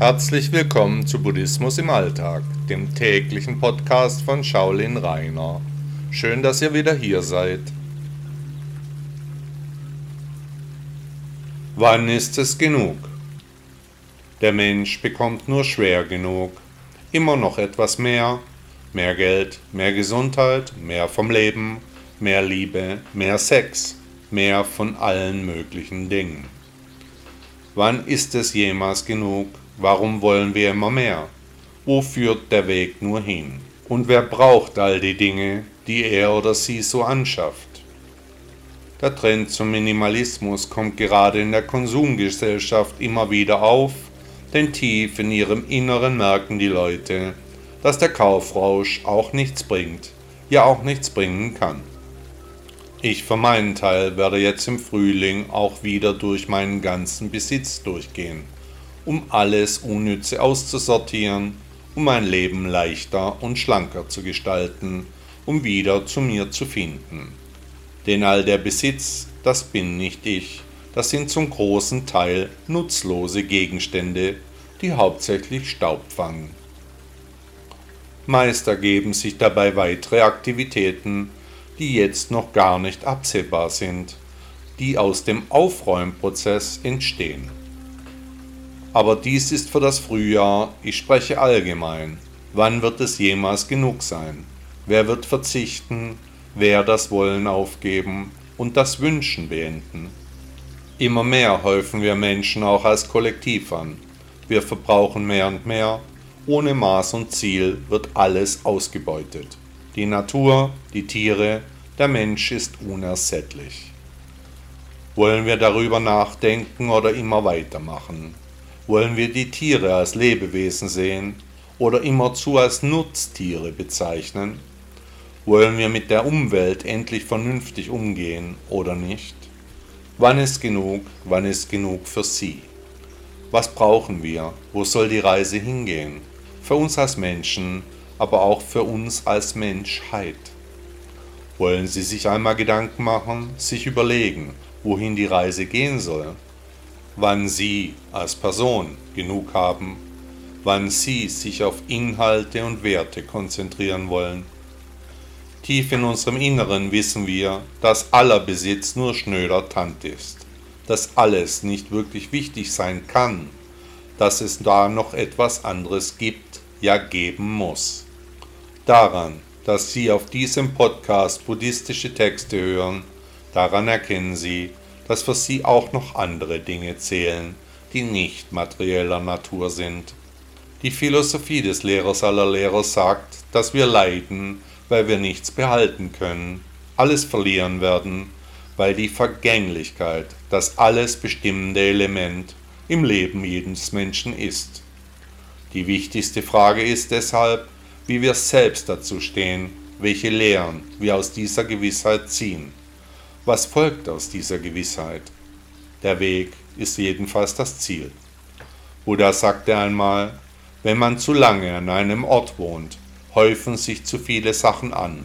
Herzlich willkommen zu Buddhismus im Alltag, dem täglichen Podcast von Shaolin Rainer. Schön, dass ihr wieder hier seid. Wann ist es genug? Der Mensch bekommt nur schwer genug. Immer noch etwas mehr. Mehr Geld, mehr Gesundheit, mehr vom Leben, mehr Liebe, mehr Sex, mehr von allen möglichen Dingen. Wann ist es jemals genug? Warum wollen wir immer mehr? Wo führt der Weg nur hin? Und wer braucht all die Dinge, die er oder sie so anschafft? Der Trend zum Minimalismus kommt gerade in der Konsumgesellschaft immer wieder auf, denn tief in ihrem Inneren merken die Leute, dass der Kaufrausch auch nichts bringt, ja auch nichts bringen kann. Ich für meinen Teil werde jetzt im Frühling auch wieder durch meinen ganzen Besitz durchgehen um alles Unnütze auszusortieren, um mein Leben leichter und schlanker zu gestalten, um wieder zu mir zu finden. Denn all der Besitz, das bin nicht ich, das sind zum großen Teil nutzlose Gegenstände, die hauptsächlich Staub fangen. Meist ergeben sich dabei weitere Aktivitäten, die jetzt noch gar nicht absehbar sind, die aus dem Aufräumprozess entstehen. Aber dies ist für das Frühjahr, ich spreche allgemein. Wann wird es jemals genug sein? Wer wird verzichten? Wer das Wollen aufgeben und das Wünschen beenden? Immer mehr häufen wir Menschen auch als Kollektiv an. Wir verbrauchen mehr und mehr. Ohne Maß und Ziel wird alles ausgebeutet. Die Natur, die Tiere, der Mensch ist unersättlich. Wollen wir darüber nachdenken oder immer weitermachen? Wollen wir die Tiere als Lebewesen sehen oder immerzu als Nutztiere bezeichnen? Wollen wir mit der Umwelt endlich vernünftig umgehen oder nicht? Wann ist genug? Wann ist genug für Sie? Was brauchen wir? Wo soll die Reise hingehen? Für uns als Menschen, aber auch für uns als Menschheit. Wollen Sie sich einmal Gedanken machen, sich überlegen, wohin die Reise gehen soll? Wann Sie als Person genug haben, wann Sie sich auf Inhalte und Werte konzentrieren wollen. Tief in unserem Inneren wissen wir, dass aller Besitz nur schnöder Tand ist, dass alles nicht wirklich wichtig sein kann, dass es da noch etwas anderes gibt, ja geben muss. Daran, dass Sie auf diesem Podcast buddhistische Texte hören, daran erkennen Sie, dass für sie auch noch andere Dinge zählen, die nicht materieller Natur sind. Die Philosophie des Lehrers aller Lehrer sagt, dass wir leiden, weil wir nichts behalten können, alles verlieren werden, weil die Vergänglichkeit das alles bestimmende Element im Leben jedes Menschen ist. Die wichtigste Frage ist deshalb, wie wir selbst dazu stehen, welche Lehren wir aus dieser Gewissheit ziehen. Was folgt aus dieser Gewissheit? Der Weg ist jedenfalls das Ziel. Buddha sagte einmal, wenn man zu lange an einem Ort wohnt, häufen sich zu viele Sachen an.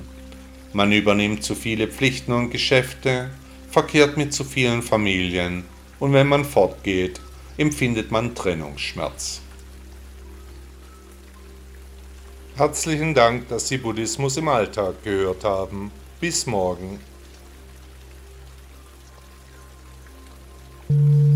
Man übernimmt zu viele Pflichten und Geschäfte, verkehrt mit zu vielen Familien und wenn man fortgeht, empfindet man Trennungsschmerz. Herzlichen Dank, dass Sie Buddhismus im Alltag gehört haben. Bis morgen. Mm-hmm.